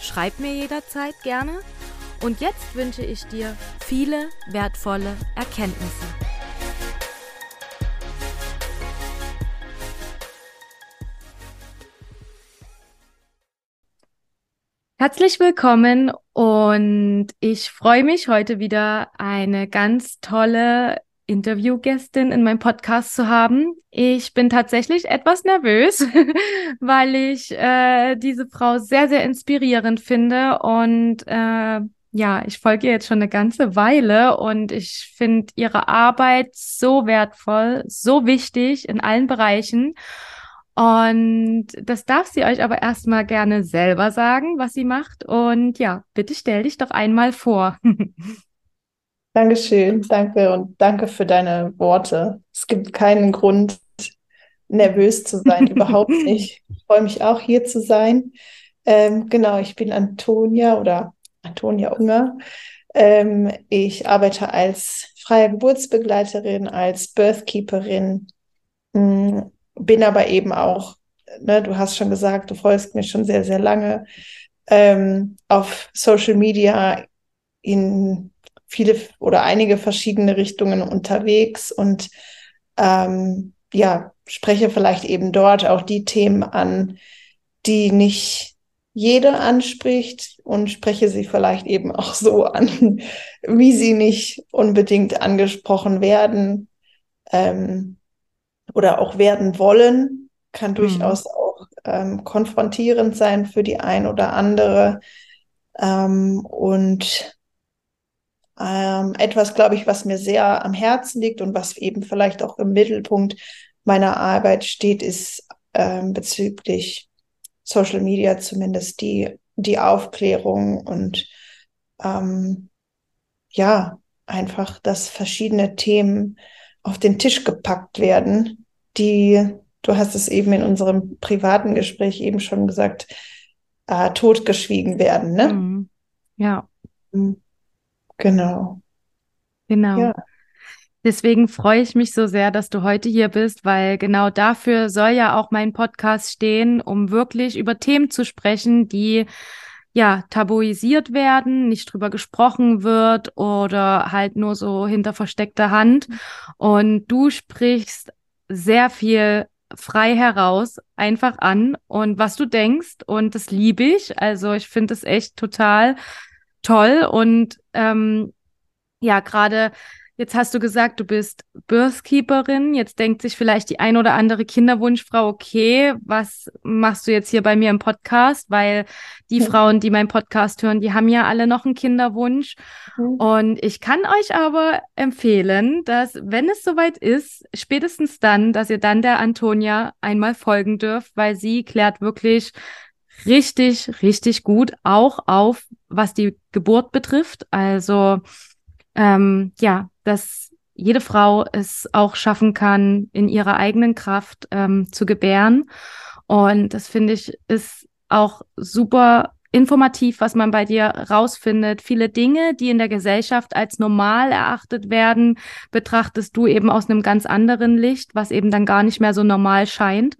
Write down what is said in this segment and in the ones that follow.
Schreib mir jederzeit gerne. Und jetzt wünsche ich dir viele wertvolle Erkenntnisse. Herzlich willkommen und ich freue mich heute wieder eine ganz tolle Interviewgästin in meinem Podcast zu haben. Ich bin tatsächlich etwas nervös, weil ich äh, diese Frau sehr, sehr inspirierend finde und äh, ja, ich folge ihr jetzt schon eine ganze Weile und ich finde ihre Arbeit so wertvoll, so wichtig in allen Bereichen. Und das darf sie euch aber erstmal gerne selber sagen, was sie macht. Und ja, bitte stell dich doch einmal vor. Dankeschön, danke und danke für deine Worte. Es gibt keinen Grund, nervös zu sein, überhaupt nicht. Ich freue mich auch, hier zu sein. Ähm, genau, ich bin Antonia oder Antonia Unger. Ähm, ich arbeite als freie Geburtsbegleiterin, als Birthkeeperin, mm, bin aber eben auch, ne, du hast schon gesagt, du folgst mir schon sehr, sehr lange ähm, auf Social Media in viele oder einige verschiedene Richtungen unterwegs und ähm, ja, spreche vielleicht eben dort auch die Themen an, die nicht jeder anspricht und spreche sie vielleicht eben auch so an, wie sie nicht unbedingt angesprochen werden ähm, oder auch werden wollen, kann mhm. durchaus auch ähm, konfrontierend sein für die ein oder andere. Ähm, und ähm, etwas, glaube ich, was mir sehr am Herzen liegt und was eben vielleicht auch im Mittelpunkt meiner Arbeit steht, ist ähm, bezüglich Social Media zumindest die, die Aufklärung und ähm, ja, einfach, dass verschiedene Themen auf den Tisch gepackt werden, die, du hast es eben in unserem privaten Gespräch eben schon gesagt, äh, totgeschwiegen werden. Ne? Mhm. Ja. Mhm. Genau. Genau. Ja. Deswegen freue ich mich so sehr, dass du heute hier bist, weil genau dafür soll ja auch mein Podcast stehen, um wirklich über Themen zu sprechen, die ja tabuisiert werden, nicht drüber gesprochen wird oder halt nur so hinter versteckter Hand. Und du sprichst sehr viel frei heraus, einfach an und was du denkst und das liebe ich. Also ich finde es echt total toll und ähm, ja, gerade jetzt hast du gesagt, du bist Birthkeeperin. Jetzt denkt sich vielleicht die ein oder andere Kinderwunschfrau, okay, was machst du jetzt hier bei mir im Podcast? Weil die ja. Frauen, die meinen Podcast hören, die haben ja alle noch einen Kinderwunsch. Mhm. Und ich kann euch aber empfehlen, dass, wenn es soweit ist, spätestens dann, dass ihr dann der Antonia einmal folgen dürft, weil sie klärt wirklich richtig, richtig gut, auch auf, was die Geburt betrifft. Also ähm, ja, dass jede Frau es auch schaffen kann, in ihrer eigenen Kraft ähm, zu gebären. Und das finde ich ist auch super informativ, was man bei dir rausfindet. Viele Dinge, die in der Gesellschaft als normal erachtet werden, betrachtest du eben aus einem ganz anderen Licht, was eben dann gar nicht mehr so normal scheint.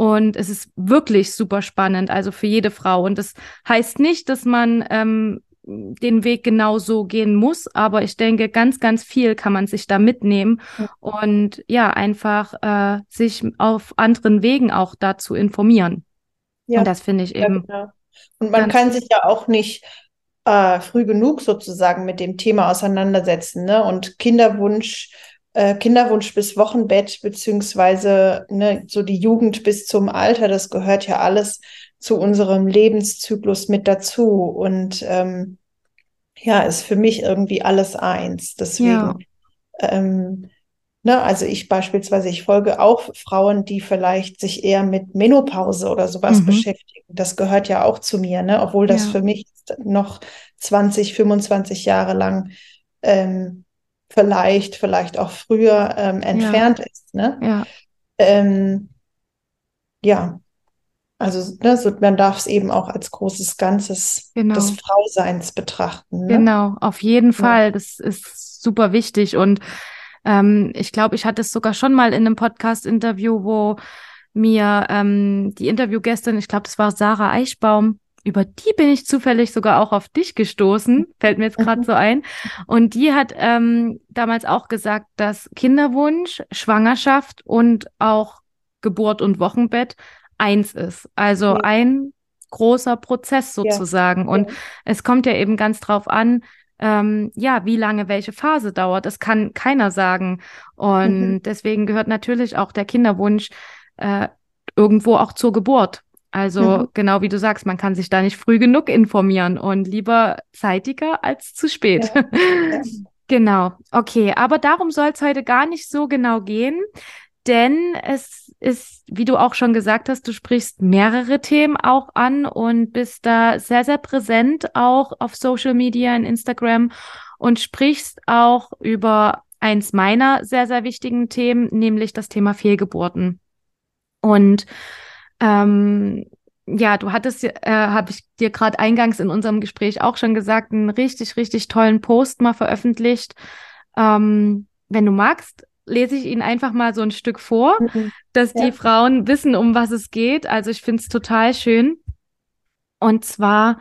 Und es ist wirklich super spannend, also für jede Frau. Und das heißt nicht, dass man ähm, den Weg genau so gehen muss, aber ich denke, ganz, ganz viel kann man sich da mitnehmen ja. und ja, einfach äh, sich auf anderen Wegen auch dazu informieren. Ja. Und das finde ich eben. Ja, genau. Und man kann sich ja auch nicht äh, früh genug sozusagen mit dem Thema auseinandersetzen. Ne? Und Kinderwunsch äh, Kinderwunsch bis Wochenbett, beziehungsweise ne, so die Jugend bis zum Alter, das gehört ja alles zu unserem Lebenszyklus mit dazu. Und ähm, ja, ist für mich irgendwie alles eins. Deswegen ja. ähm, Ne, also ich beispielsweise, ich folge auch Frauen, die vielleicht sich eher mit Menopause oder sowas mhm. beschäftigen. Das gehört ja auch zu mir, ne? obwohl das ja. für mich noch 20, 25 Jahre lang ähm, vielleicht, vielleicht auch früher ähm, entfernt ja. ist. Ne? Ja. Ähm, ja, also ne, so, man darf es eben auch als großes Ganzes genau. des Frauseins betrachten. Ne? Genau, auf jeden Fall. Das ist super wichtig und ähm, ich glaube, ich hatte es sogar schon mal in einem Podcast-Interview, wo mir ähm, die Interviewgästin, ich glaube, das war Sarah Eichbaum, über die bin ich zufällig sogar auch auf dich gestoßen, fällt mir jetzt gerade mhm. so ein. Und die hat ähm, damals auch gesagt, dass Kinderwunsch, Schwangerschaft und auch Geburt und Wochenbett eins ist. Also ja. ein großer Prozess sozusagen. Ja. Und ja. es kommt ja eben ganz drauf an, ähm, ja, wie lange welche Phase dauert. Das kann keiner sagen. Und mhm. deswegen gehört natürlich auch der Kinderwunsch äh, irgendwo auch zur Geburt. Also mhm. genau wie du sagst, man kann sich da nicht früh genug informieren und lieber zeitiger als zu spät. Ja. Ja. genau. Okay, aber darum soll es heute gar nicht so genau gehen, denn es ist, wie du auch schon gesagt hast, du sprichst mehrere Themen auch an und bist da sehr, sehr präsent auch auf Social Media, in Instagram und sprichst auch über eins meiner sehr, sehr wichtigen Themen, nämlich das Thema Fehlgeburten. Und ähm, ja, du hattest, äh, habe ich dir gerade eingangs in unserem Gespräch auch schon gesagt, einen richtig, richtig tollen Post mal veröffentlicht. Ähm, wenn du magst, lese ich Ihnen einfach mal so ein Stück vor, mhm. dass ja. die Frauen wissen, um was es geht. Also ich finde es total schön. Und zwar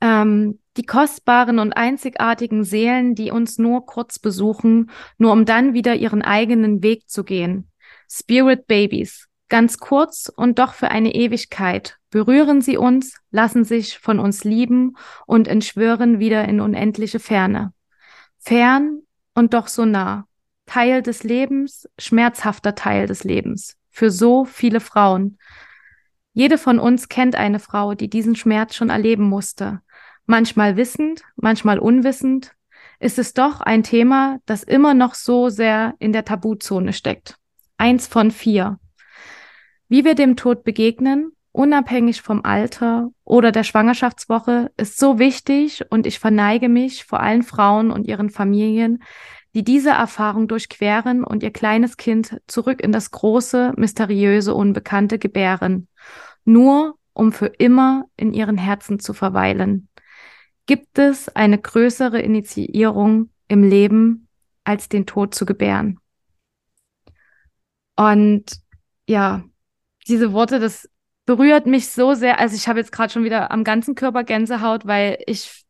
ähm, die kostbaren und einzigartigen Seelen, die uns nur kurz besuchen, nur um dann wieder ihren eigenen Weg zu gehen. Spirit Babies. Ganz kurz und doch für eine Ewigkeit berühren sie uns, lassen sich von uns lieben und entschwören wieder in unendliche Ferne. Fern und doch so nah. Teil des Lebens, schmerzhafter Teil des Lebens. Für so viele Frauen. Jede von uns kennt eine Frau, die diesen Schmerz schon erleben musste. Manchmal wissend, manchmal unwissend, ist es doch ein Thema, das immer noch so sehr in der Tabuzone steckt. Eins von vier. Wie wir dem Tod begegnen, unabhängig vom Alter oder der Schwangerschaftswoche, ist so wichtig und ich verneige mich vor allen Frauen und ihren Familien, die diese Erfahrung durchqueren und ihr kleines Kind zurück in das große, mysteriöse, unbekannte gebären, nur um für immer in ihren Herzen zu verweilen. Gibt es eine größere Initiierung im Leben, als den Tod zu gebären? Und ja, diese Worte, das berührt mich so sehr. Also ich habe jetzt gerade schon wieder am ganzen Körper Gänsehaut, weil ich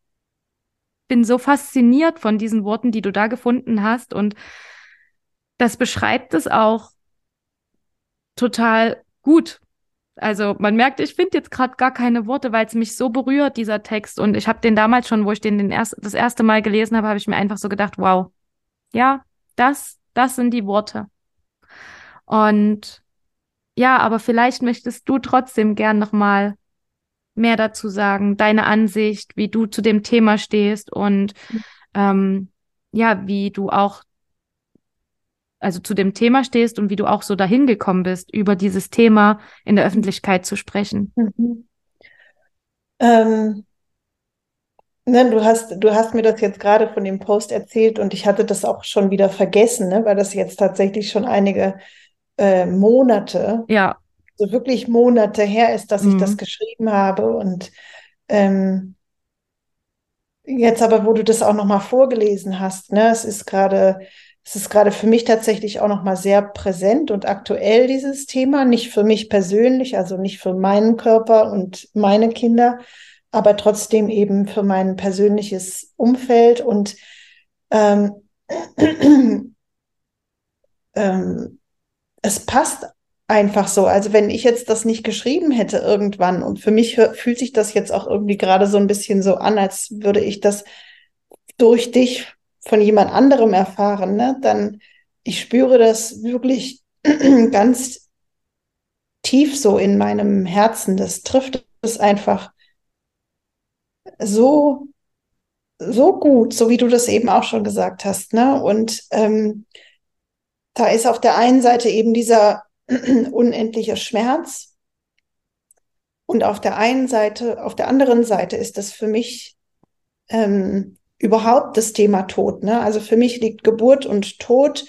bin so fasziniert von diesen Worten, die du da gefunden hast. Und das beschreibt es auch total gut. Also man merkt, ich finde jetzt gerade gar keine Worte, weil es mich so berührt, dieser Text. Und ich habe den damals schon, wo ich den, den erst, das erste Mal gelesen habe, habe ich mir einfach so gedacht, wow, ja, das, das sind die Worte. Und ja, aber vielleicht möchtest du trotzdem gern nochmal mehr dazu sagen, deine Ansicht, wie du zu dem Thema stehst und ähm, ja, wie du auch also zu dem Thema stehst und wie du auch so dahin gekommen bist, über dieses Thema in der Öffentlichkeit zu sprechen. Mhm. Ähm, ne, du hast, du hast mir das jetzt gerade von dem Post erzählt und ich hatte das auch schon wieder vergessen, ne, weil das jetzt tatsächlich schon einige äh, Monate, ja. so wirklich Monate her ist, dass mhm. ich das mhm. geschrieben habe. Und ähm, jetzt aber, wo du das auch nochmal vorgelesen hast, ne, es ist gerade, es ist gerade für mich tatsächlich auch nochmal sehr präsent und aktuell, dieses Thema. Nicht für mich persönlich, also nicht für meinen Körper und meine Kinder, aber trotzdem eben für mein persönliches Umfeld und ähm, ähm, es passt einfach so. Also wenn ich jetzt das nicht geschrieben hätte irgendwann und für mich fühlt sich das jetzt auch irgendwie gerade so ein bisschen so an, als würde ich das durch dich von jemand anderem erfahren, ne? dann ich spüre das wirklich ganz tief so in meinem Herzen. Das trifft es einfach so, so gut, so wie du das eben auch schon gesagt hast. Ne? Und ähm, da ist auf der einen Seite eben dieser unendliche Schmerz und auf der einen Seite, auf der anderen Seite ist das für mich ähm, überhaupt das Thema Tod. Ne? Also für mich liegt Geburt und Tod,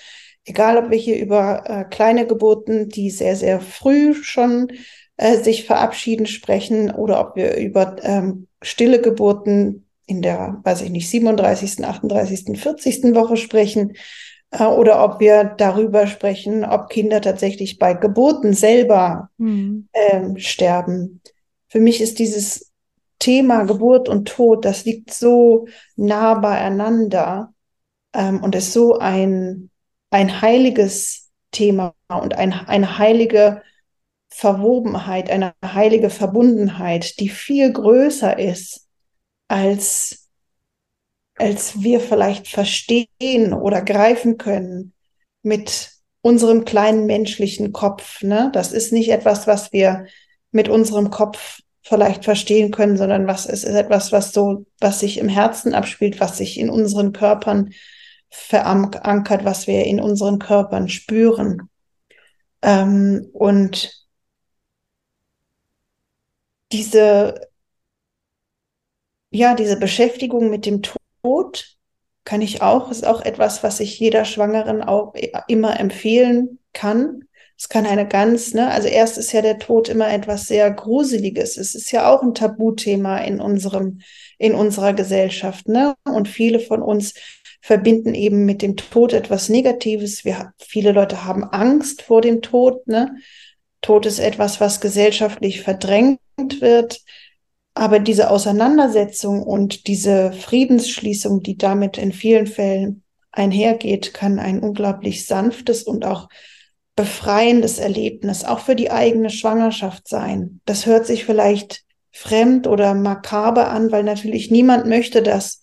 egal ob wir hier über äh, kleine Geburten, die sehr, sehr früh schon äh, sich verabschieden sprechen oder ob wir über ähm, stille Geburten in der, weiß ich nicht, 37., 38., 40. Woche sprechen oder ob wir darüber sprechen, ob Kinder tatsächlich bei Geburten selber mhm. ähm, sterben. Für mich ist dieses Thema Geburt und Tod, das liegt so nah beieinander ähm, und ist so ein, ein heiliges Thema und ein, eine heilige Verwobenheit, eine heilige Verbundenheit, die viel größer ist als, als wir vielleicht verstehen oder greifen können mit unserem kleinen menschlichen Kopf. Ne? Das ist nicht etwas, was wir mit unserem Kopf vielleicht verstehen können, sondern was es ist etwas, was so, was sich im Herzen abspielt, was sich in unseren Körpern verankert, was wir in unseren Körpern spüren. Ähm, und diese, ja, diese Beschäftigung mit dem Tod kann ich auch, ist auch etwas, was ich jeder Schwangeren auch immer empfehlen kann. Es kann eine ganz, ne, also erst ist ja der Tod immer etwas sehr Gruseliges. Es ist ja auch ein Tabuthema in unserem, in unserer Gesellschaft, ne? Und viele von uns verbinden eben mit dem Tod etwas Negatives. Wir, viele Leute haben Angst vor dem Tod, ne? Tod ist etwas, was gesellschaftlich verdrängt wird. Aber diese Auseinandersetzung und diese Friedensschließung, die damit in vielen Fällen einhergeht, kann ein unglaublich sanftes und auch befreiendes Erlebnis, auch für die eigene Schwangerschaft sein. Das hört sich vielleicht fremd oder makaber an, weil natürlich niemand möchte, dass,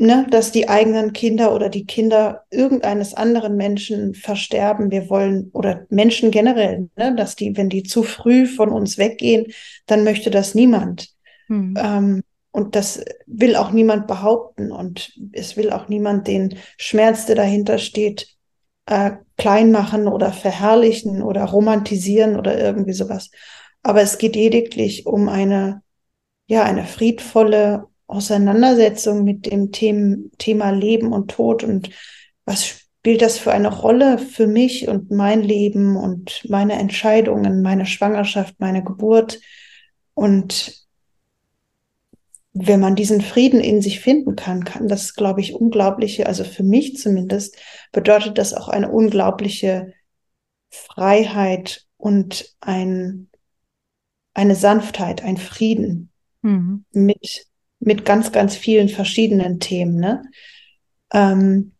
ne, dass die eigenen Kinder oder die Kinder irgendeines anderen Menschen versterben. Wir wollen, oder Menschen generell, ne, dass die, wenn die zu früh von uns weggehen, dann möchte das niemand. Hm. Ähm, und das will auch niemand behaupten und es will auch niemand den Schmerz, der dahinter steht, äh, klein machen oder verherrlichen oder romantisieren oder irgendwie sowas. Aber es geht lediglich um eine, ja, eine friedvolle Auseinandersetzung mit dem Themen, Thema Leben und Tod und was spielt das für eine Rolle für mich und mein Leben und meine Entscheidungen, meine Schwangerschaft, meine Geburt und wenn man diesen Frieden in sich finden kann, kann das, glaube ich, unglaubliche, also für mich zumindest, bedeutet das auch eine unglaubliche Freiheit und ein, eine Sanftheit, ein Frieden mhm. mit, mit ganz, ganz vielen verschiedenen Themen. Ne? Ähm,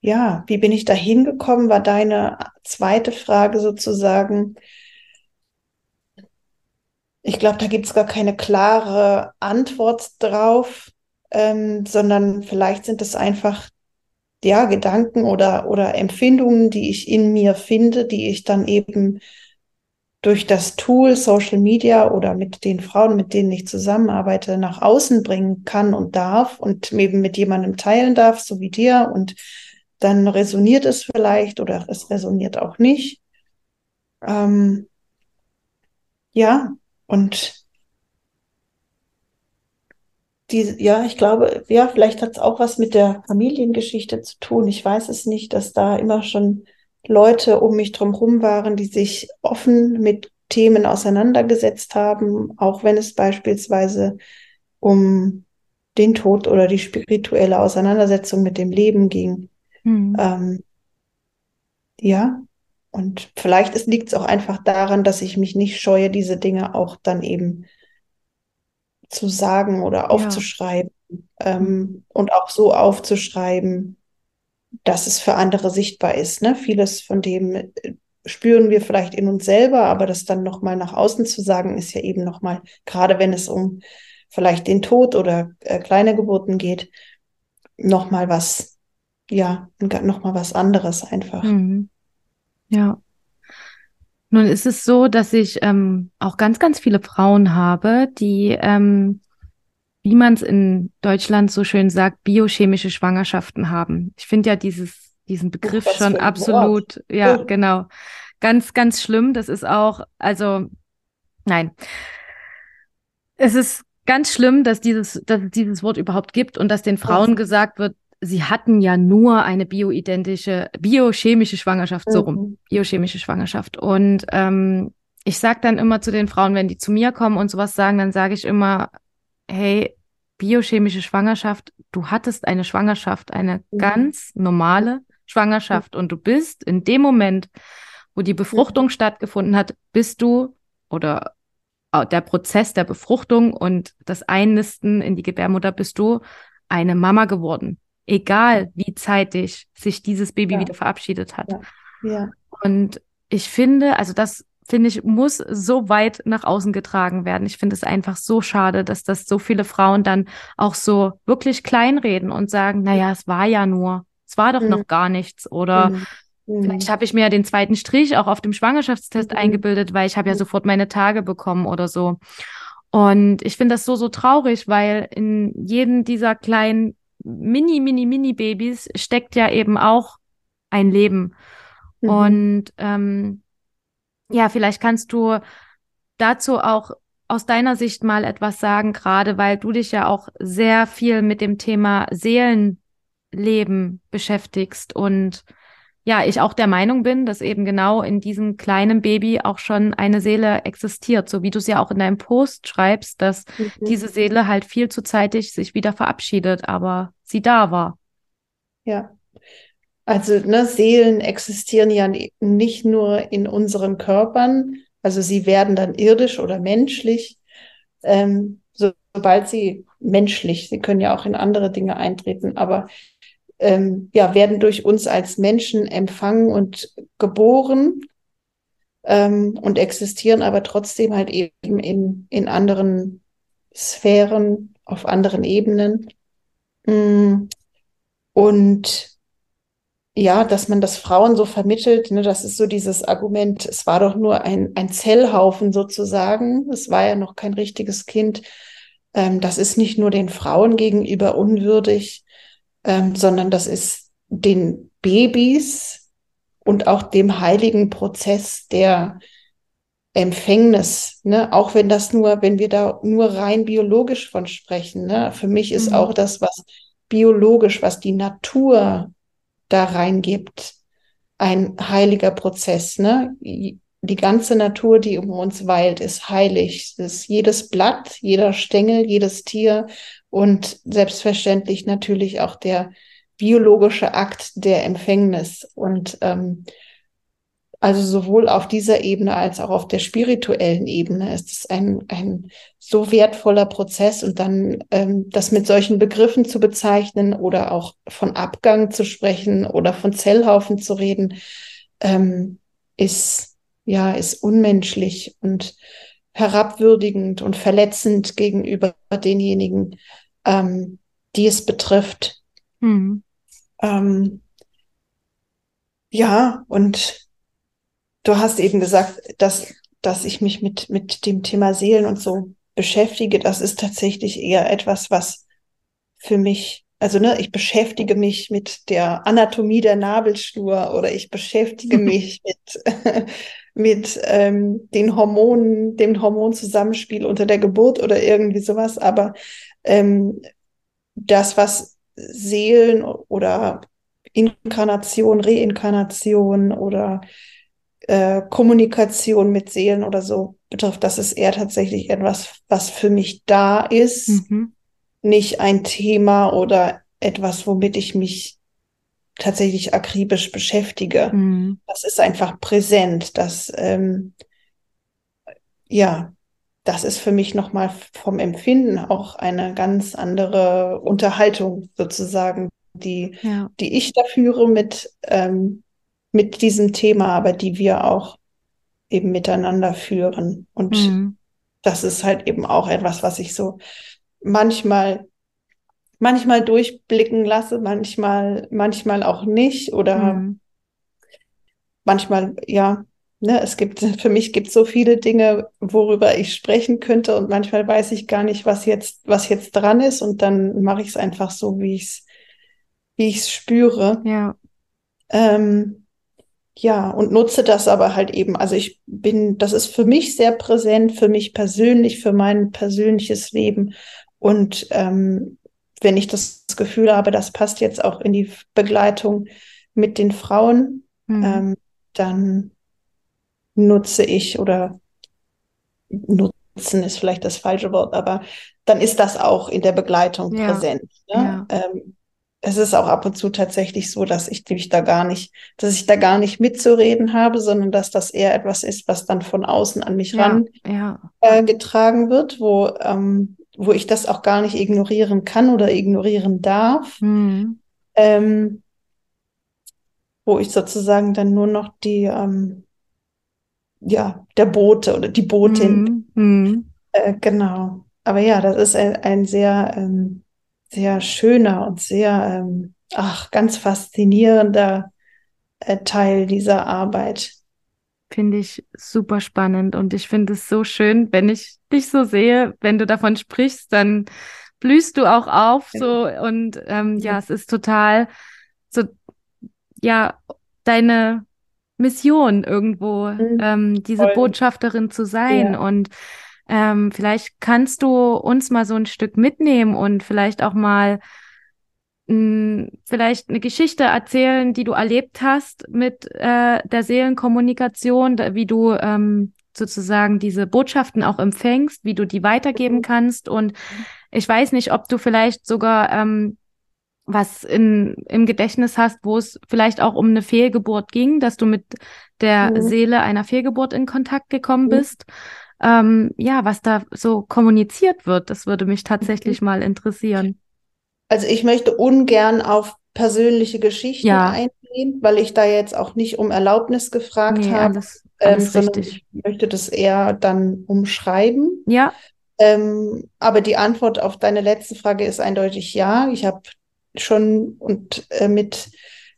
ja, wie bin ich da hingekommen, war deine zweite Frage sozusagen. Ich glaube, da gibt es gar keine klare Antwort drauf, ähm, sondern vielleicht sind es einfach ja Gedanken oder oder Empfindungen, die ich in mir finde, die ich dann eben durch das Tool Social Media oder mit den Frauen, mit denen ich zusammenarbeite, nach außen bringen kann und darf und eben mit jemandem teilen darf, so wie dir. Und dann resoniert es vielleicht oder es resoniert auch nicht. Ähm, ja, und die, ja, ich glaube, ja, vielleicht hat es auch was mit der Familiengeschichte zu tun. Ich weiß es nicht, dass da immer schon Leute um mich drumherum waren, die sich offen mit Themen auseinandergesetzt haben, auch wenn es beispielsweise um den Tod oder die spirituelle Auseinandersetzung mit dem Leben ging. Mhm. Ähm, ja, und vielleicht liegt es auch einfach daran, dass ich mich nicht scheue, diese Dinge auch dann eben zu sagen oder aufzuschreiben ja. ähm, und auch so aufzuschreiben, dass es für andere sichtbar ist. Ne? Vieles von dem äh, spüren wir vielleicht in uns selber, aber das dann nochmal nach außen zu sagen, ist ja eben nochmal, gerade wenn es um vielleicht den Tod oder äh, kleine Geburten geht, nochmal was, ja, nochmal was anderes einfach. Mhm. Ja. Nun ist es so, dass ich ähm, auch ganz, ganz viele Frauen habe, die ähm, wie man es in Deutschland so schön sagt, biochemische Schwangerschaften haben. Ich finde ja dieses, diesen Begriff schon absolut, Wort. ja, genau, ganz, ganz schlimm. Das ist auch, also, nein. Es ist ganz schlimm, dass dieses, dass es dieses Wort überhaupt gibt und dass den Frauen oh. gesagt wird, sie hatten ja nur eine bioidentische, biochemische Schwangerschaft, mhm. so rum, mhm. biochemische Schwangerschaft. Und ähm, ich sage dann immer zu den Frauen, wenn die zu mir kommen und sowas sagen, dann sage ich immer, hey, biochemische Schwangerschaft, du hattest eine Schwangerschaft, eine mhm. ganz normale Schwangerschaft mhm. und du bist in dem Moment, wo die Befruchtung mhm. stattgefunden hat, bist du oder der Prozess der Befruchtung und das Einnisten in die Gebärmutter bist du eine Mama geworden egal wie zeitig sich dieses Baby ja. wieder verabschiedet hat. Ja. ja. Und ich finde, also das finde ich, muss so weit nach außen getragen werden. Ich finde es einfach so schade, dass das so viele Frauen dann auch so wirklich kleinreden und sagen, naja, es war ja nur, es war doch mhm. noch gar nichts oder mhm. mhm. Vielleicht habe ich mir ja den zweiten Strich auch auf dem Schwangerschaftstest mhm. eingebildet, weil ich habe ja mhm. sofort meine Tage bekommen oder so. Und ich finde das so, so traurig, weil in jedem dieser kleinen mini, mini, mini Babys steckt ja eben auch ein Leben. Mhm. Und ähm, ja, vielleicht kannst du dazu auch aus deiner Sicht mal etwas sagen, gerade weil du dich ja auch sehr viel mit dem Thema Seelenleben beschäftigst und ja, ich auch der Meinung bin, dass eben genau in diesem kleinen Baby auch schon eine Seele existiert, so wie du es ja auch in deinem Post schreibst, dass mhm. diese Seele halt viel zu zeitig sich wieder verabschiedet, aber sie da war. Ja. Also ne, Seelen existieren ja nicht nur in unseren Körpern, also sie werden dann irdisch oder menschlich, ähm, sobald sie menschlich, sie können ja auch in andere Dinge eintreten, aber ähm, ja, werden durch uns als Menschen empfangen und geboren ähm, und existieren aber trotzdem halt eben in, in anderen Sphären, auf anderen Ebenen. Mm. Und ja, dass man das Frauen so vermittelt, ne, das ist so dieses Argument, es war doch nur ein, ein Zellhaufen sozusagen, es war ja noch kein richtiges Kind. Ähm, das ist nicht nur den Frauen gegenüber unwürdig, ähm, sondern das ist den Babys und auch dem heiligen Prozess der Empfängnis, ne? auch wenn das nur, wenn wir da nur rein biologisch von sprechen, ne? für mich ist mhm. auch das, was biologisch, was die Natur da reingibt, ein heiliger Prozess. Ne? Die ganze Natur, die um uns weilt, ist heilig. Das ist jedes Blatt, jeder Stängel, jedes Tier und selbstverständlich natürlich auch der biologische Akt der Empfängnis. Und ähm, also sowohl auf dieser Ebene als auch auf der spirituellen Ebene ist es ein, ein so wertvoller Prozess und dann ähm, das mit solchen Begriffen zu bezeichnen oder auch von Abgang zu sprechen oder von Zellhaufen zu reden, ähm, ist ja ist unmenschlich und herabwürdigend und verletzend gegenüber denjenigen, ähm, die es betrifft. Mhm. Ähm, ja, und du hast eben gesagt, dass, dass ich mich mit, mit dem Thema Seelen und so beschäftige. Das ist tatsächlich eher etwas, was für mich, also ne, ich beschäftige mich mit der Anatomie der Nabelschnur oder ich beschäftige mich mit mit ähm, den Hormonen, dem Hormonzusammenspiel unter der Geburt oder irgendwie sowas. Aber ähm, das, was Seelen oder Inkarnation, Reinkarnation oder äh, Kommunikation mit Seelen oder so betrifft, das ist eher tatsächlich etwas, was für mich da ist, mhm. nicht ein Thema oder etwas, womit ich mich tatsächlich akribisch beschäftige. Mhm. Das ist einfach präsent. Das, ähm, ja, das ist für mich nochmal vom Empfinden auch eine ganz andere Unterhaltung sozusagen, die, ja. die ich da führe mit, ähm, mit diesem Thema, aber die wir auch eben miteinander führen. Und mhm. das ist halt eben auch etwas, was ich so manchmal manchmal durchblicken lasse, manchmal, manchmal auch nicht oder mhm. manchmal, ja, ne, es gibt, für mich gibt es so viele Dinge, worüber ich sprechen könnte und manchmal weiß ich gar nicht, was jetzt, was jetzt dran ist und dann mache ich es einfach so, wie ich es, wie ich es spüre. Ja. Ähm, ja, und nutze das aber halt eben. Also ich bin, das ist für mich sehr präsent, für mich persönlich, für mein persönliches Leben. Und ähm, wenn ich das Gefühl habe, das passt jetzt auch in die Begleitung mit den Frauen, mhm. ähm, dann nutze ich oder nutzen ist vielleicht das falsche Wort, aber dann ist das auch in der Begleitung ja. präsent. Ne? Ja. Ähm, es ist auch ab und zu tatsächlich so, dass ich mich da gar nicht, dass ich da gar nicht mitzureden habe, sondern dass das eher etwas ist, was dann von außen an mich ja, ran ja. Äh, getragen wird, wo, ähm, wo ich das auch gar nicht ignorieren kann oder ignorieren darf. Mhm. Ähm, wo ich sozusagen dann nur noch die, ähm, ja, der Bote oder die Botin. Mhm. Äh, genau. Aber ja, das ist ein, ein sehr, ähm, sehr schöner und sehr, ähm, ach, ganz faszinierender äh, Teil dieser Arbeit. Finde ich super spannend und ich finde es so schön, wenn ich dich so sehe, wenn du davon sprichst, dann blühst du auch auf so und ähm, ja, es ist total so, ja, deine Mission irgendwo, mhm. ähm, diese Voll. Botschafterin zu sein ja. und ähm, vielleicht kannst du uns mal so ein Stück mitnehmen und vielleicht auch mal mh, hm, vielleicht eine Geschichte erzählen, die du erlebt hast mit äh, der Seelenkommunikation, wie du ähm, sozusagen diese Botschaften auch empfängst, wie du die weitergeben mhm. kannst. Und ich weiß nicht, ob du vielleicht sogar ähm, was in, im Gedächtnis hast, wo es vielleicht auch um eine Fehlgeburt ging, dass du mit der mhm. Seele einer Fehlgeburt in Kontakt gekommen mhm. bist ähm, ja, was da so kommuniziert wird. Das würde mich tatsächlich mal interessieren. Also ich möchte ungern auf persönliche Geschichten ja. eingehen, weil ich da jetzt auch nicht um Erlaubnis gefragt nee, habe, alles, alles ähm, richtig. ich möchte das eher dann umschreiben. Ja. Ähm, aber die Antwort auf deine letzte Frage ist eindeutig ja. Ich habe schon und äh, mit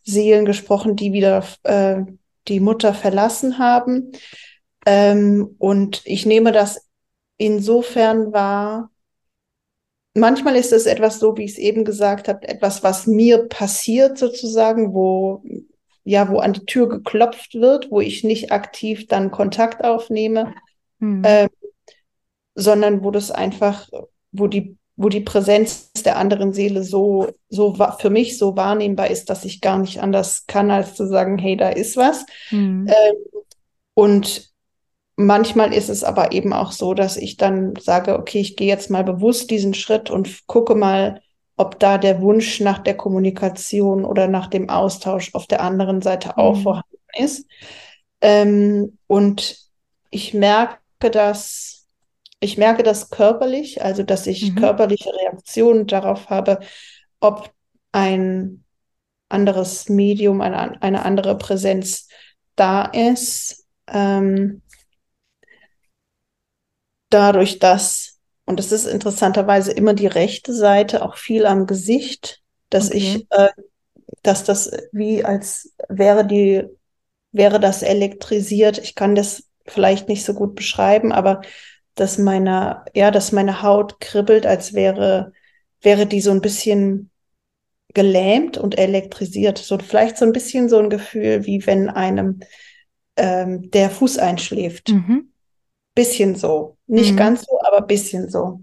Seelen gesprochen, die wieder äh, die Mutter verlassen haben. Ähm, und ich nehme das insofern wahr, manchmal ist es etwas so, wie ich es eben gesagt habe, etwas, was mir passiert sozusagen, wo ja, wo an die Tür geklopft wird, wo ich nicht aktiv dann Kontakt aufnehme, mhm. ähm, sondern wo das einfach, wo die, wo die Präsenz der anderen Seele so, so für mich so wahrnehmbar ist, dass ich gar nicht anders kann, als zu sagen, hey, da ist was. Mhm. Ähm, und Manchmal ist es aber eben auch so, dass ich dann sage, okay, ich gehe jetzt mal bewusst diesen Schritt und gucke mal, ob da der Wunsch nach der Kommunikation oder nach dem Austausch auf der anderen Seite auch mhm. vorhanden ist. Ähm, und ich merke das, ich merke das körperlich, also dass ich mhm. körperliche Reaktionen darauf habe, ob ein anderes Medium, eine, eine andere Präsenz da ist. Ähm, dadurch, dass, und das ist interessanterweise immer die rechte Seite, auch viel am Gesicht, dass okay. ich, äh, dass das wie als wäre die, wäre das elektrisiert. Ich kann das vielleicht nicht so gut beschreiben, aber dass meine, ja, dass meine Haut kribbelt, als wäre, wäre die so ein bisschen gelähmt und elektrisiert. So vielleicht so ein bisschen so ein Gefühl, wie wenn einem ähm, der Fuß einschläft. Mhm. Bisschen so. Nicht mhm. ganz so, aber bisschen so.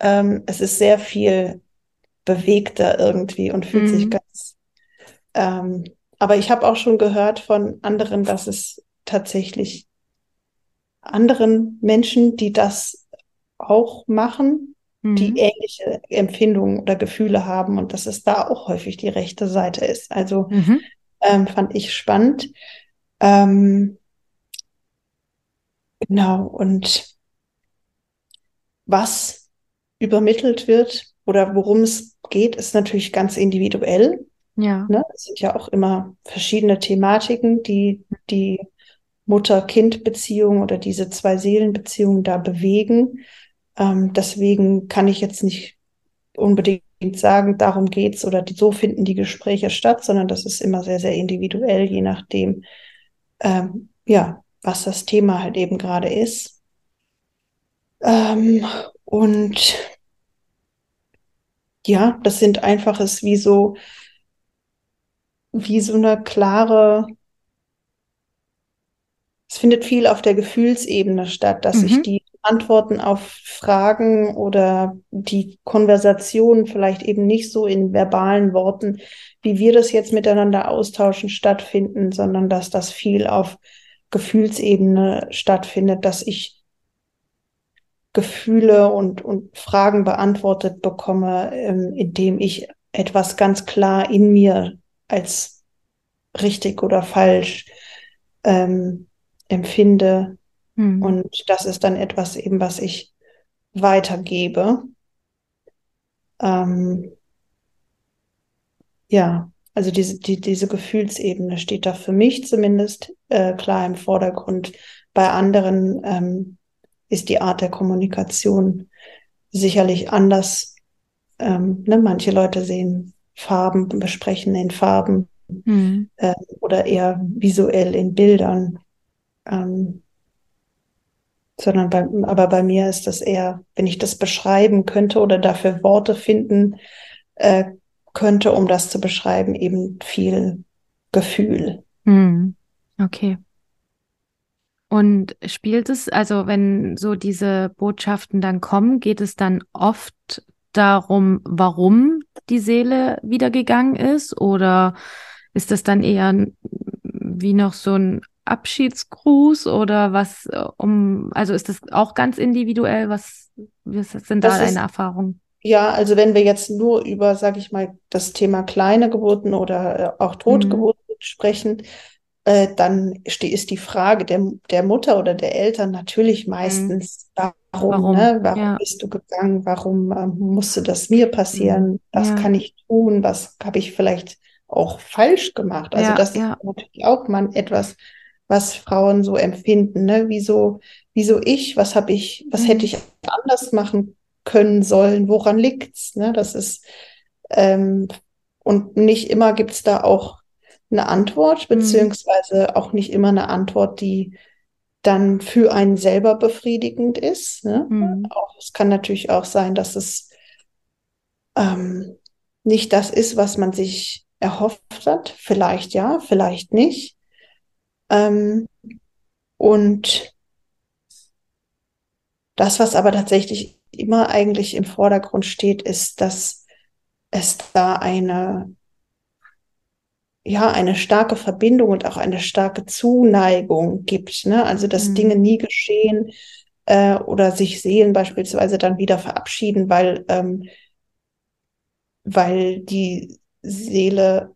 Ähm, es ist sehr viel bewegter irgendwie und fühlt mhm. sich ganz. Ähm, aber ich habe auch schon gehört von anderen, dass es tatsächlich anderen Menschen, die das auch machen, mhm. die ähnliche Empfindungen oder Gefühle haben und dass es da auch häufig die rechte Seite ist. Also mhm. ähm, fand ich spannend. Ähm, Genau, und was übermittelt wird oder worum es geht, ist natürlich ganz individuell. Ja. Ne? Es sind ja auch immer verschiedene Thematiken, die die Mutter-Kind-Beziehung oder diese zwei Seelenbeziehungen da bewegen. Ähm, deswegen kann ich jetzt nicht unbedingt sagen, darum geht's oder die, so finden die Gespräche statt, sondern das ist immer sehr, sehr individuell, je nachdem, ähm, ja, was das Thema halt eben gerade ist. Ähm, und ja, das sind einfach es wie so, wie so eine klare, es findet viel auf der Gefühlsebene statt, dass mhm. ich die Antworten auf Fragen oder die Konversation vielleicht eben nicht so in verbalen Worten, wie wir das jetzt miteinander austauschen, stattfinden, sondern dass das viel auf Gefühlsebene stattfindet, dass ich Gefühle und, und Fragen beantwortet bekomme, ähm, indem ich etwas ganz klar in mir als richtig oder falsch ähm, empfinde. Mhm. Und das ist dann etwas eben, was ich weitergebe. Ähm, ja, also diese, die, diese Gefühlsebene steht da für mich zumindest äh, klar im Vordergrund. Bei anderen ähm, ist die Art der Kommunikation sicherlich anders. Ähm, ne? Manche Leute sehen Farben, besprechen in Farben mhm. äh, oder eher visuell in Bildern. Ähm, sondern bei, aber bei mir ist das eher, wenn ich das beschreiben könnte oder dafür Worte finden äh, könnte, um das zu beschreiben, eben viel Gefühl. Mhm. Okay. Und spielt es, also wenn so diese Botschaften dann kommen, geht es dann oft darum, warum die Seele wieder gegangen ist? Oder ist das dann eher wie noch so ein Abschiedsgruß oder was um, also ist das auch ganz individuell? Was, was sind da deine Erfahrungen? Ja, also wenn wir jetzt nur über, sage ich mal, das Thema kleine Geburten oder äh, auch Totgeburten mhm. sprechen, äh, dann ist die Frage der, der Mutter oder der Eltern natürlich mhm. meistens, mhm. warum, warum, ne? warum ja. bist du gegangen, warum ähm, musste das mir passieren, mhm. was ja. kann ich tun, was habe ich vielleicht auch falsch gemacht. Also ja, das ist natürlich auch mal etwas, was Frauen so empfinden. Ne? Wieso, wieso ich, was habe ich, was mhm. hätte ich anders machen können sollen, woran liegt's? Ne? Das ist ähm, und nicht immer gibt's da auch eine Antwort, mhm. beziehungsweise auch nicht immer eine Antwort, die dann für einen selber befriedigend ist. Ne? Mhm. Auch, es kann natürlich auch sein, dass es ähm, nicht das ist, was man sich erhofft hat. Vielleicht ja, vielleicht nicht. Ähm, und das, was aber tatsächlich immer eigentlich im Vordergrund steht, ist, dass es da eine ja, eine starke Verbindung und auch eine starke Zuneigung gibt. Ne? Also, dass mhm. Dinge nie geschehen äh, oder sich Seelen beispielsweise dann wieder verabschieden, weil, ähm, weil die Seele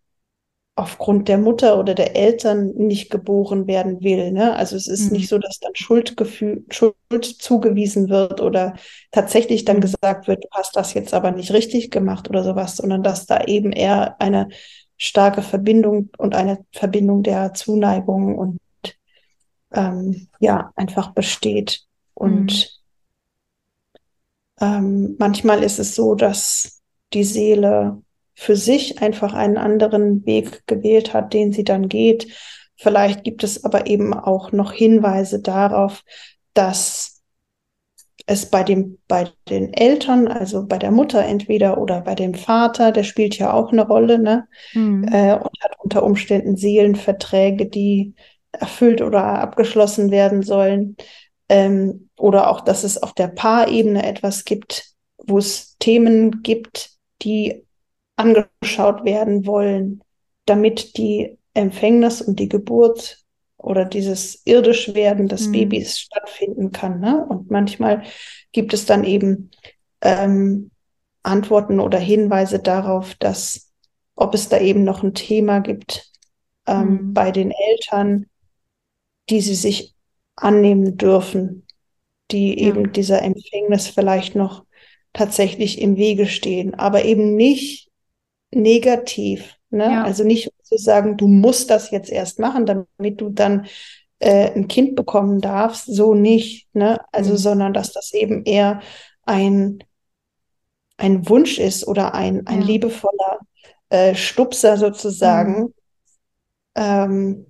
aufgrund der Mutter oder der Eltern nicht geboren werden will. Ne? Also es ist mhm. nicht so, dass dann Schuldgefühl, Schuld zugewiesen wird oder tatsächlich dann mhm. gesagt wird, du hast das jetzt aber nicht richtig gemacht oder sowas, sondern dass da eben eher eine starke Verbindung und eine Verbindung der Zuneigung und ähm, ja, einfach besteht. Und mhm. ähm, manchmal ist es so, dass die Seele für sich einfach einen anderen Weg gewählt hat, den sie dann geht. Vielleicht gibt es aber eben auch noch Hinweise darauf, dass es bei dem, bei den Eltern, also bei der Mutter entweder oder bei dem Vater, der spielt ja auch eine Rolle, ne? Mhm. Äh, und hat unter Umständen Seelenverträge, die erfüllt oder abgeschlossen werden sollen. Ähm, oder auch, dass es auf der Paarebene etwas gibt, wo es Themen gibt, die angeschaut werden wollen, damit die Empfängnis und die Geburt oder dieses irdisch werden des mhm. Babys stattfinden kann. Ne? Und manchmal gibt es dann eben ähm, Antworten oder Hinweise darauf, dass ob es da eben noch ein Thema gibt ähm, mhm. bei den Eltern, die sie sich annehmen dürfen, die ja. eben dieser Empfängnis vielleicht noch tatsächlich im Wege stehen, aber eben nicht negativ. Ne? Ja. Also nicht zu sagen, du musst das jetzt erst machen, damit du dann äh, ein Kind bekommen darfst, so nicht. Ne? Also, mhm. sondern dass das eben eher ein, ein Wunsch ist oder ein, ein ja. liebevoller äh, Stupser sozusagen, mhm. ähm,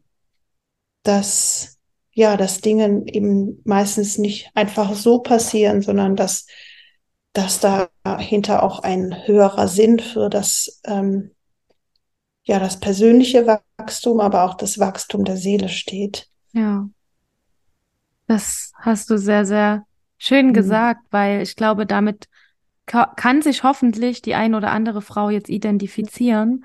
dass ja, dass Dinge eben meistens nicht einfach so passieren, sondern dass, dass dahinter auch ein höherer Sinn für das, ähm, ja, das persönliche Wachstum, aber auch das Wachstum der Seele steht. Ja. Das hast du sehr, sehr schön mhm. gesagt, weil ich glaube, damit kann sich hoffentlich die ein oder andere Frau jetzt identifizieren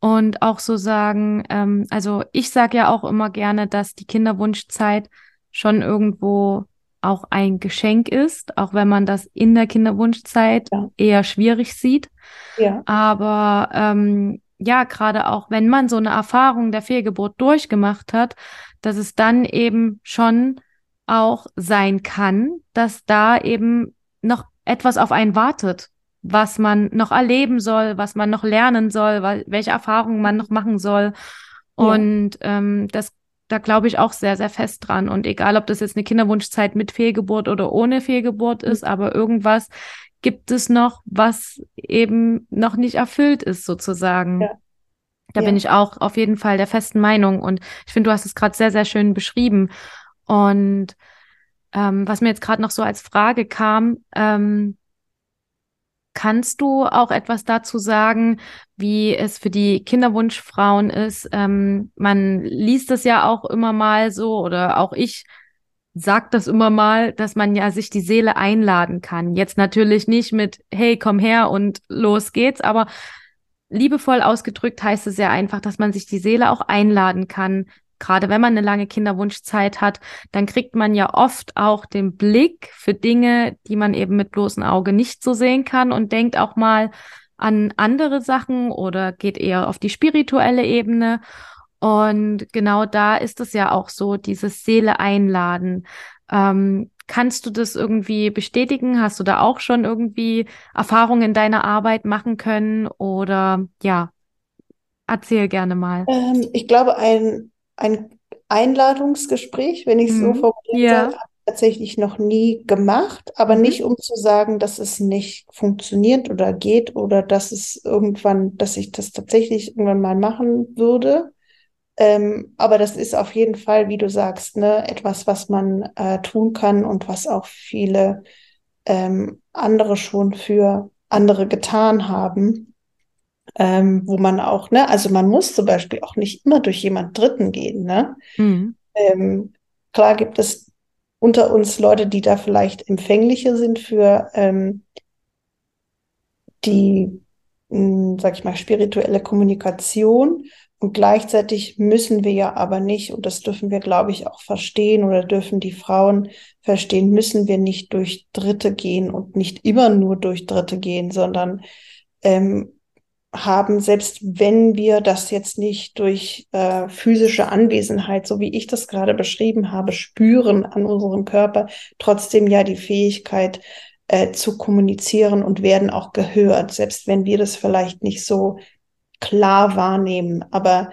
und auch so sagen, ähm, also ich sage ja auch immer gerne, dass die Kinderwunschzeit schon irgendwo auch ein Geschenk ist, auch wenn man das in der Kinderwunschzeit ja. eher schwierig sieht. Ja. Aber ähm, ja, gerade auch wenn man so eine Erfahrung der Fehlgeburt durchgemacht hat, dass es dann eben schon auch sein kann, dass da eben noch etwas auf einen wartet was man noch erleben soll, was man noch lernen soll, welche Erfahrungen man noch machen soll. Und ja. ähm, das, da glaube ich auch sehr, sehr fest dran. Und egal, ob das jetzt eine Kinderwunschzeit mit Fehlgeburt oder ohne Fehlgeburt ist, mhm. aber irgendwas gibt es noch, was eben noch nicht erfüllt ist, sozusagen. Ja. Da ja. bin ich auch auf jeden Fall der festen Meinung. Und ich finde, du hast es gerade sehr, sehr schön beschrieben. Und ähm, was mir jetzt gerade noch so als Frage kam, ähm, Kannst du auch etwas dazu sagen, wie es für die Kinderwunschfrauen ist? Ähm, man liest es ja auch immer mal so oder auch ich sag das immer mal, dass man ja sich die Seele einladen kann. Jetzt natürlich nicht mit, hey, komm her und los geht's, aber liebevoll ausgedrückt heißt es ja einfach, dass man sich die Seele auch einladen kann, gerade wenn man eine lange Kinderwunschzeit hat, dann kriegt man ja oft auch den Blick für Dinge, die man eben mit bloßem Auge nicht so sehen kann und denkt auch mal an andere Sachen oder geht eher auf die spirituelle Ebene. Und genau da ist es ja auch so, dieses Seele einladen. Ähm, kannst du das irgendwie bestätigen? Hast du da auch schon irgendwie Erfahrungen in deiner Arbeit machen können? Oder ja, erzähl gerne mal. Ähm, ich glaube, ein ein Einladungsgespräch, wenn ich es mhm. so formulieren ja. tatsächlich noch nie gemacht, aber mhm. nicht um zu sagen, dass es nicht funktioniert oder geht oder dass es irgendwann, dass ich das tatsächlich irgendwann mal machen würde. Ähm, aber das ist auf jeden Fall, wie du sagst, ne, etwas, was man äh, tun kann und was auch viele ähm, andere schon für andere getan haben ähm, wo man auch, ne, also man muss zum Beispiel auch nicht immer durch jemand Dritten gehen, ne? Mhm. Ähm, klar gibt es unter uns Leute, die da vielleicht empfänglicher sind für ähm, die, mh, hm, sag ich mal, spirituelle Kommunikation. Und gleichzeitig müssen wir ja aber nicht, und das dürfen wir, glaube ich, auch verstehen oder dürfen die Frauen verstehen, müssen wir nicht durch Dritte gehen und nicht immer nur durch Dritte gehen, sondern ähm, haben, selbst wenn wir das jetzt nicht durch äh, physische Anwesenheit, so wie ich das gerade beschrieben habe, spüren an unserem Körper, trotzdem ja die Fähigkeit äh, zu kommunizieren und werden auch gehört, selbst wenn wir das vielleicht nicht so klar wahrnehmen. Aber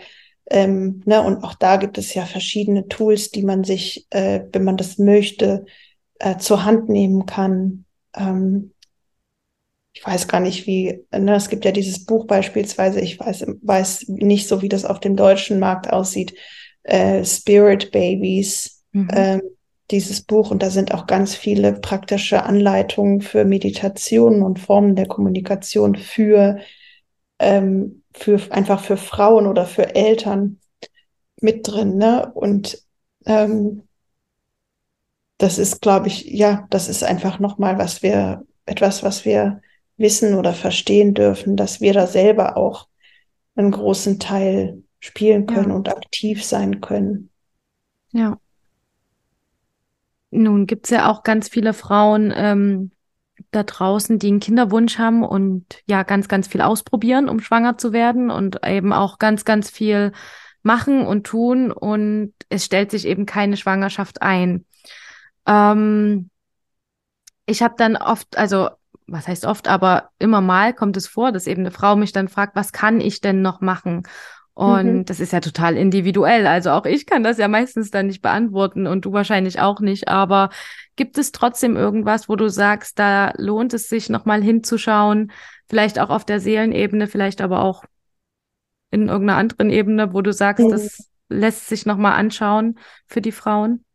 ähm, ne, und auch da gibt es ja verschiedene Tools, die man sich, äh, wenn man das möchte, äh, zur Hand nehmen kann. Ähm, ich weiß gar nicht, wie, ne, es gibt ja dieses Buch beispielsweise, ich weiß, weiß nicht so, wie das auf dem deutschen Markt aussieht, äh, Spirit Babies, mhm. äh, dieses Buch. Und da sind auch ganz viele praktische Anleitungen für Meditationen und Formen der Kommunikation für, ähm, für einfach für Frauen oder für Eltern mit drin. Ne? Und ähm, das ist, glaube ich, ja, das ist einfach nochmal, was wir, etwas, was wir wissen oder verstehen dürfen, dass wir da selber auch einen großen Teil spielen können ja. und aktiv sein können. Ja. Nun gibt es ja auch ganz viele Frauen ähm, da draußen, die einen Kinderwunsch haben und ja ganz, ganz viel ausprobieren, um schwanger zu werden und eben auch ganz, ganz viel machen und tun und es stellt sich eben keine Schwangerschaft ein. Ähm, ich habe dann oft, also was heißt oft, aber immer mal kommt es vor, dass eben eine Frau mich dann fragt, was kann ich denn noch machen? Und mhm. das ist ja total individuell. Also auch ich kann das ja meistens dann nicht beantworten und du wahrscheinlich auch nicht. Aber gibt es trotzdem irgendwas, wo du sagst, da lohnt es sich nochmal hinzuschauen? Vielleicht auch auf der Seelenebene, vielleicht aber auch in irgendeiner anderen Ebene, wo du sagst, mhm. das lässt sich nochmal anschauen für die Frauen?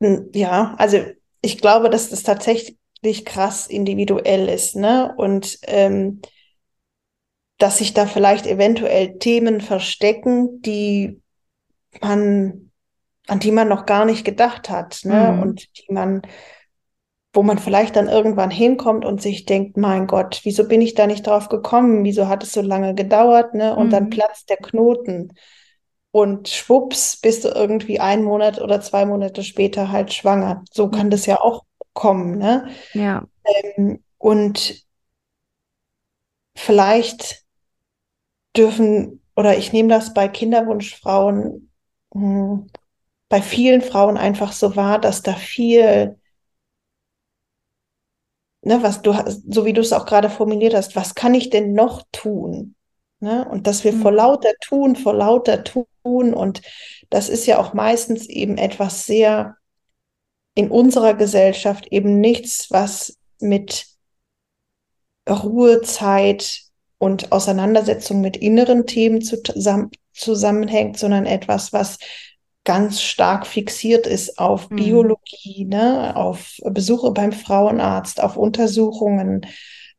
Hm, ja, also ich glaube, dass das tatsächlich krass individuell ist, ne? Und ähm, dass sich da vielleicht eventuell Themen verstecken, die man, an die man noch gar nicht gedacht hat, ne? Mhm. Und die man, wo man vielleicht dann irgendwann hinkommt und sich denkt, mein Gott, wieso bin ich da nicht drauf gekommen? Wieso hat es so lange gedauert, ne? Und mhm. dann platzt der Knoten. Und schwupps, bist du irgendwie einen Monat oder zwei Monate später halt schwanger. So kann das ja auch kommen, ne? Ja. Ähm, und vielleicht dürfen, oder ich nehme das bei Kinderwunschfrauen, mh, hm, bei vielen Frauen einfach so wahr, dass da viel, ne, was du, so wie du es auch gerade formuliert hast, was kann ich denn noch tun? Ne? Und dass wir mhm. vor lauter tun, vor lauter tun, und das ist ja auch meistens eben etwas sehr in unserer Gesellschaft eben nichts, was mit Ruhezeit und Auseinandersetzung mit inneren Themen zusammen, zusammenhängt, sondern etwas, was ganz stark fixiert ist auf mhm. Biologie, ne, auf Besuche beim Frauenarzt, auf Untersuchungen,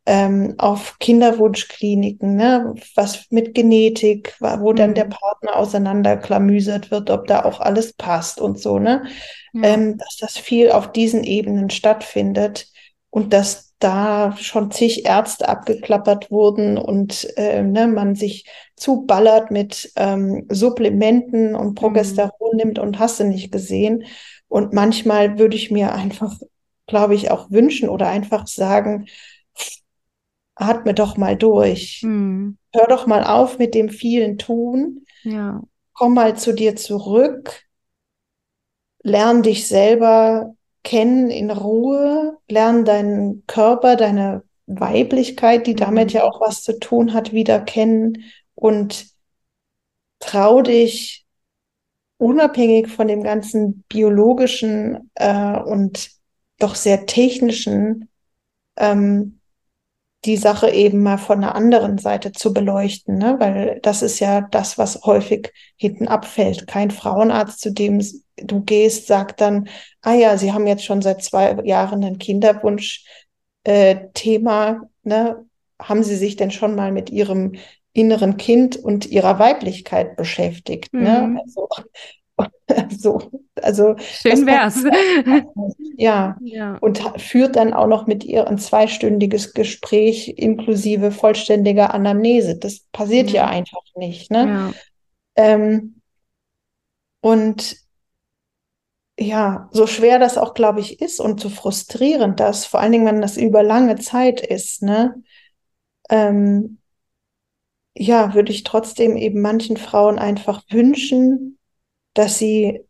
ähm, auf Kinderwunschkliniken, ne, was mit Genetik, wo dann der mhm. Partner auseinanderklamüsert wird, ob da auch alles passt und so, ne, ja. ähm, dass das viel auf diesen Ebenen stattfindet und dass da schon zig Ärzte abgeklappert wurden und äh, ne, man sich zuballert mit ähm, Supplementen und mhm. Progesteron mhm. nimmt und hast du nicht gesehen. Und manchmal würde ich mir einfach, glaube ich, auch wünschen oder einfach sagen, atme doch mal durch. Mhm. Hör doch mal auf mit dem vielen Tun. Ja. Komm mal zu dir zurück. Lern dich selber kennen in Ruhe, lern deinen Körper, deine Weiblichkeit, die damit mhm. ja auch was zu tun hat, wieder kennen und trau dich unabhängig von dem ganzen biologischen äh, und doch sehr technischen ähm, die Sache eben mal von einer anderen Seite zu beleuchten, ne? weil das ist ja das, was häufig hinten abfällt. Kein Frauenarzt, zu dem du gehst, sagt dann, ah ja, Sie haben jetzt schon seit zwei Jahren ein Kinderwunsch-Thema, äh, ne? haben Sie sich denn schon mal mit Ihrem inneren Kind und ihrer Weiblichkeit beschäftigt. Ne? Mhm. Ne? Also, so, also schön wär's. Ja. ja. Und führt dann auch noch mit ihr ein zweistündiges Gespräch inklusive vollständiger Anamnese. Das passiert ja, ja einfach nicht. Ne? Ja. Ähm, und ja, so schwer das auch, glaube ich, ist und so frustrierend das, vor allen Dingen, wenn das über lange Zeit ist, ne? Ähm, ja, würde ich trotzdem eben manchen Frauen einfach wünschen, dass sie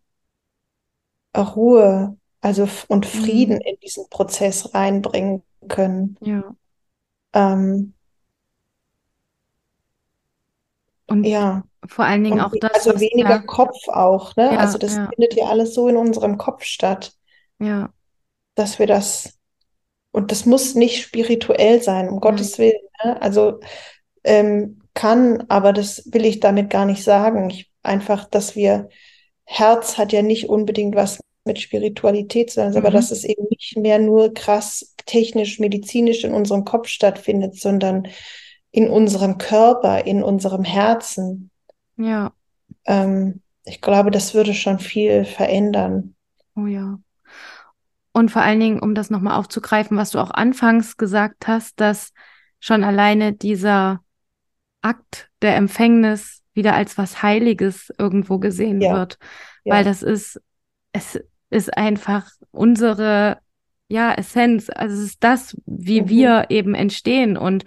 Ruhe also und Frieden mhm. in diesen Prozess reinbringen können. Ja. Ähm, und ja. vor allen Dingen und auch das. Also weniger ja. Kopf auch, ne? Ja, also das ja. findet ja alles so in unserem Kopf statt. Ja. Dass wir das, und das muss nicht spirituell sein, um Gottes Willen. Ne? Also ähm, kann, aber das will ich damit gar nicht sagen. Ich, einfach, dass wir Herz hat ja nicht unbedingt was mit Spiritualität zu tun, mhm. aber dass es eben nicht mehr nur krass technisch, medizinisch in unserem Kopf stattfindet, sondern in unserem Körper, in unserem Herzen. Ja. Ähm, ich glaube, das würde schon viel verändern. Oh ja. Und vor allen Dingen, um das nochmal aufzugreifen, was du auch anfangs gesagt hast, dass schon alleine dieser Akt der Empfängnis wieder als was Heiliges irgendwo gesehen ja. wird. Ja. Weil das ist, es ist einfach unsere, ja, Essenz. Also es ist das, wie mhm. wir eben entstehen. Und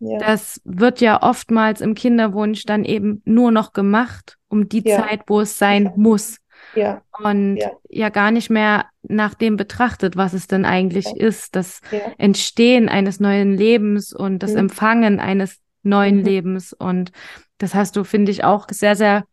ja. das wird ja oftmals im Kinderwunsch dann eben nur noch gemacht, um die Zeit, wo es sein muss. Ja. Und ja. ja. gar nicht mehr nach dem betrachtet, was es denn eigentlich ja. ist. Das Entstehen eines neuen Lebens und das mhm. Empfangen eines neuen mhm. Lebens. Und das hast du, finde ich, auch sehr, sehr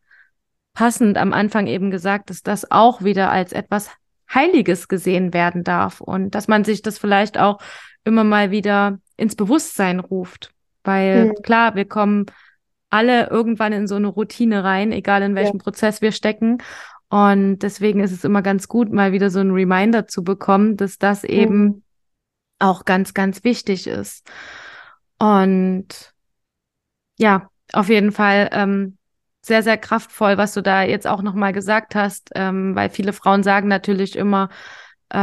passend am Anfang eben gesagt, dass das auch wieder als etwas Heiliges gesehen werden darf und dass man sich das vielleicht auch immer mal wieder ins Bewusstsein ruft. Weil mhm. klar, wir kommen alle irgendwann in so eine Routine rein, egal in welchem ja. Prozess wir stecken. Und deswegen ist es immer ganz gut, mal wieder so ein Reminder zu bekommen, dass das eben mhm. auch ganz, ganz wichtig ist. Und ja, auf jeden Fall ähm, sehr, sehr kraftvoll, was du da jetzt auch nochmal gesagt hast, ähm, weil viele Frauen sagen natürlich immer, äh,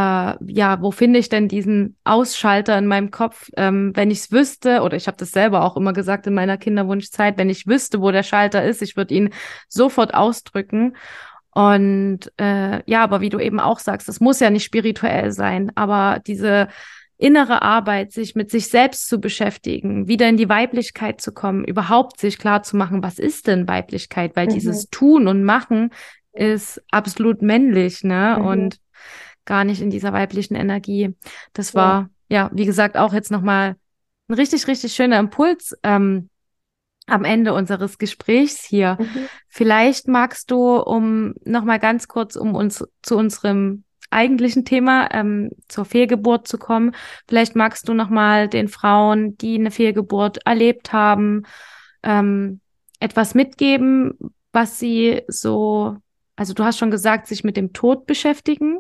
ja, wo finde ich denn diesen Ausschalter in meinem Kopf, ähm, wenn ich es wüsste, oder ich habe das selber auch immer gesagt in meiner Kinderwunschzeit, wenn ich wüsste, wo der Schalter ist, ich würde ihn sofort ausdrücken. Und äh, ja, aber wie du eben auch sagst, es muss ja nicht spirituell sein, aber diese innere Arbeit, sich mit sich selbst zu beschäftigen, wieder in die Weiblichkeit zu kommen, überhaupt sich klar zu machen, was ist denn Weiblichkeit? Weil mhm. dieses Tun und Machen ist absolut männlich, ne? Mhm. Und gar nicht in dieser weiblichen Energie. Das war, ja, ja wie gesagt, auch jetzt nochmal ein richtig, richtig schöner Impuls ähm, am Ende unseres Gesprächs hier. Mhm. Vielleicht magst du, um nochmal ganz kurz, um uns zu unserem eigentlichen Thema, ähm, zur Fehlgeburt zu kommen. Vielleicht magst du nochmal den Frauen, die eine Fehlgeburt erlebt haben, ähm, etwas mitgeben, was sie so, also du hast schon gesagt, sich mit dem Tod beschäftigen,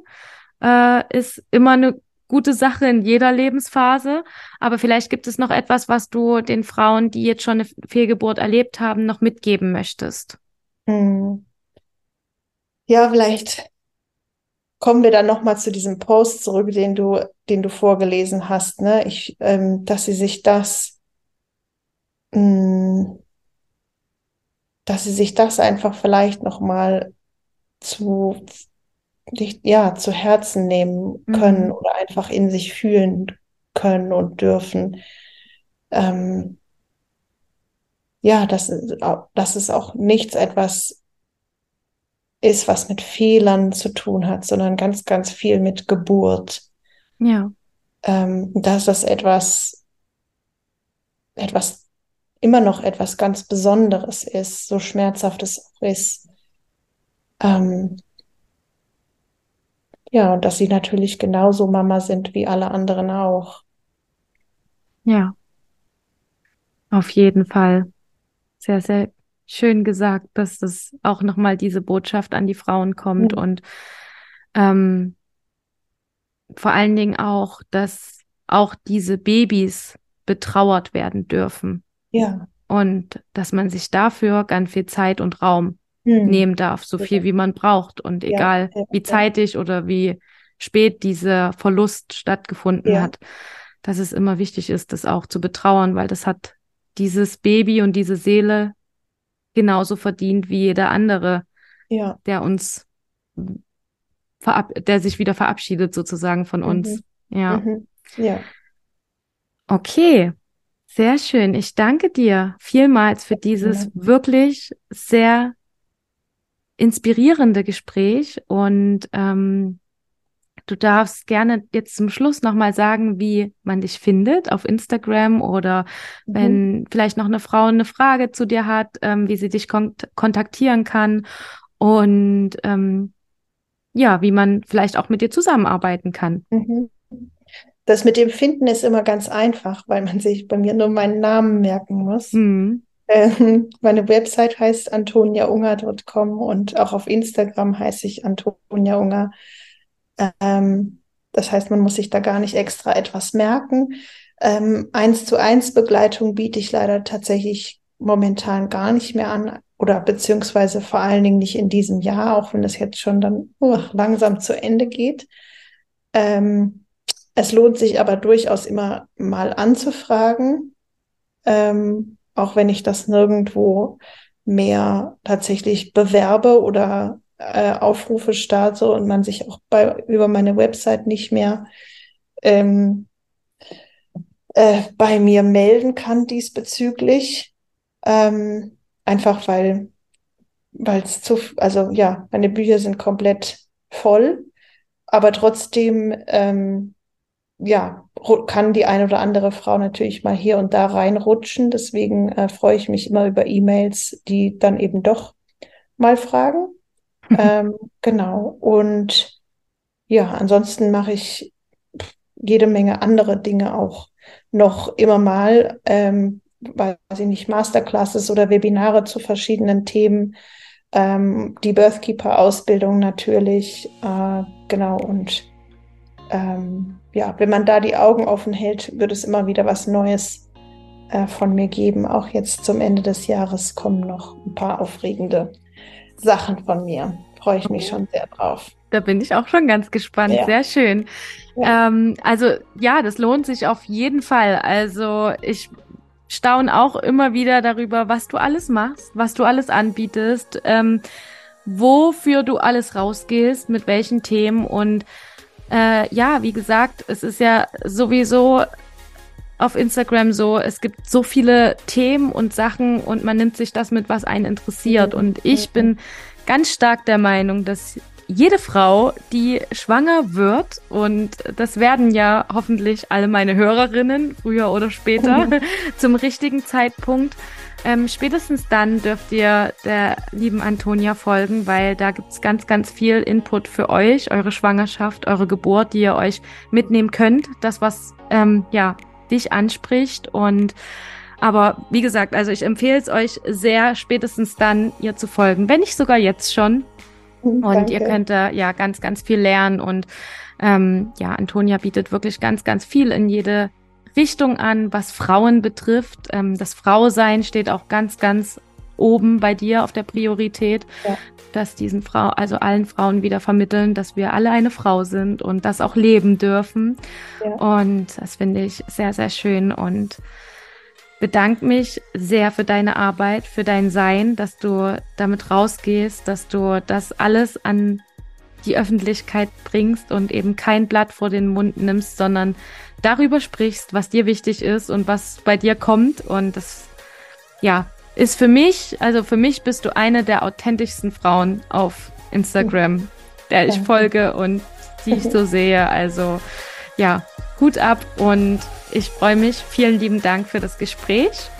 äh, ist immer eine gute Sache in jeder Lebensphase. Aber vielleicht gibt es noch etwas, was du den Frauen, die jetzt schon eine Fehlgeburt erlebt haben, noch mitgeben möchtest. Hm. Ja, vielleicht kommen wir dann nochmal zu diesem Post zurück, den du, den du vorgelesen hast, ne? Ich, ähm, dass sie sich das, mh, hm, dass sie sich das einfach vielleicht nochmal zu, ja, zu Herzen nehmen können mhm. oder einfach in sich fühlen können und dürfen. Ähm, ja, das, das ist auch nichts etwas ist, was mit Fehlern zu tun hat, sondern ganz, ganz viel mit Geburt. Ja. Ähm, dass das etwas, etwas, immer noch etwas ganz Besonderes ist, so schmerzhaft es auch ist. Ähm, ja, und dass sie natürlich genauso Mama sind wie alle anderen auch. Ja. Auf jeden Fall. Sehr, sehr schön gesagt, dass das auch nochmal diese Botschaft an die Frauen kommt mhm. und ähm, vor allen Dingen auch, dass auch diese Babys betrauert werden dürfen. Ja. Und dass man sich dafür ganz viel Zeit und Raum mhm. nehmen darf, so viel wie man braucht. Und egal ja, ja, wie zeitig oder wie spät dieser Verlust stattgefunden hat, dass es immer wichtig ist, das auch zu betrauern, weil das hat dieses Baby und diese Seele genauso verdient wie jeder andere, ja. der uns verab der sich wieder verabschiedet sozusagen von uns. Mhm. Ja. Mhm. Ja. Okay. Sehr schön. Ich danke dir vielmals für dieses ja. wirklich sehr inspirierende Gespräch und ähm, Du darfst gerne jetzt zum Schluss nochmal sagen, wie man dich findet auf Instagram oder mhm. wenn vielleicht noch eine Frau eine Frage zu dir hat, ähm, wie sie dich kon kontaktieren kann und ähm, ja, wie man vielleicht auch mit dir zusammenarbeiten kann. Mhm. Das mit dem Finden ist immer ganz einfach, weil man sich bei mir nur meinen Namen merken muss. Mhm. Ähm, meine Website heißt antoniaunger.com und auch auf Instagram heiße ich Antonia Unger. Ähm, das heißt, man muss sich da gar nicht extra etwas merken. Ähm, eins zu eins Begleitung biete ich leider tatsächlich momentan gar nicht mehr an oder beziehungsweise vor allen Dingen nicht in diesem Jahr, auch wenn das jetzt schon dann uh, langsam zu Ende geht. Ähm, es lohnt sich aber durchaus immer mal anzufragen, ähm, auch wenn ich das nirgendwo mehr tatsächlich bewerbe oder äh, Aufrufe starte und man sich auch bei, über meine Website nicht mehr ähm, äh, bei mir melden kann diesbezüglich. Ähm, einfach weil weil es zu, also ja, meine Bücher sind komplett voll, aber trotzdem ähm, ja, kann die eine oder andere Frau natürlich mal hier und da reinrutschen. Deswegen äh, freue ich mich immer über E-Mails, die dann eben doch mal fragen. ähm, genau. Und ja, ansonsten mache ich jede Menge andere Dinge auch noch immer mal. Ähm, weiß ich nicht, Masterclasses oder Webinare zu verschiedenen Themen. Ähm, die Birthkeeper-Ausbildung natürlich, äh, genau. Und ähm, ja, wenn man da die Augen offen hält, wird es immer wieder was Neues äh, von mir geben. Auch jetzt zum Ende des Jahres kommen noch ein paar aufregende Sachen von mir. Freue ich mich schon sehr drauf. Da bin ich auch schon ganz gespannt. Ja. Sehr schön. Ja. Ähm, also ja, das lohnt sich auf jeden Fall. Also ich staune auch immer wieder darüber, was du alles machst, was du alles anbietest, ähm, wofür du alles rausgehst, mit welchen Themen und äh, ja, wie gesagt, es ist ja sowieso auf Instagram so, es gibt so viele Themen und Sachen und man nimmt sich das mit, was einen interessiert. Mhm. Und ich bin ganz stark der Meinung, dass jede Frau, die schwanger wird, und das werden ja hoffentlich alle meine Hörerinnen, früher oder später, zum richtigen Zeitpunkt, ähm, spätestens dann dürft ihr der lieben Antonia folgen, weil da gibt's ganz, ganz viel Input für euch, eure Schwangerschaft, eure Geburt, die ihr euch mitnehmen könnt. Das, was ähm, ja dich anspricht und aber wie gesagt, also ich empfehle es euch sehr, spätestens dann ihr zu folgen, wenn nicht sogar jetzt schon. Und Danke. ihr könnt da ja ganz, ganz viel lernen. Und ähm, ja, Antonia bietet wirklich ganz, ganz viel in jede Richtung an, was Frauen betrifft. Ähm, das Frausein steht auch ganz, ganz oben bei dir auf der Priorität, ja. dass diesen Frau, also allen Frauen wieder vermitteln, dass wir alle eine Frau sind und das auch leben dürfen. Ja. Und das finde ich sehr, sehr schön und bedanke mich sehr für deine Arbeit, für dein Sein, dass du damit rausgehst, dass du das alles an die Öffentlichkeit bringst und eben kein Blatt vor den Mund nimmst, sondern darüber sprichst, was dir wichtig ist und was bei dir kommt. Und das, ja, ist für mich, also für mich bist du eine der authentischsten Frauen auf Instagram, der ich folge und die ich so sehe. Also, ja, Hut ab und ich freue mich. Vielen lieben Dank für das Gespräch.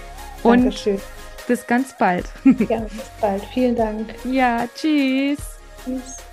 Und Dankeschön. bis ganz bald. Ja, bis bald. Vielen Dank. Ja, tschüss. Tschüss.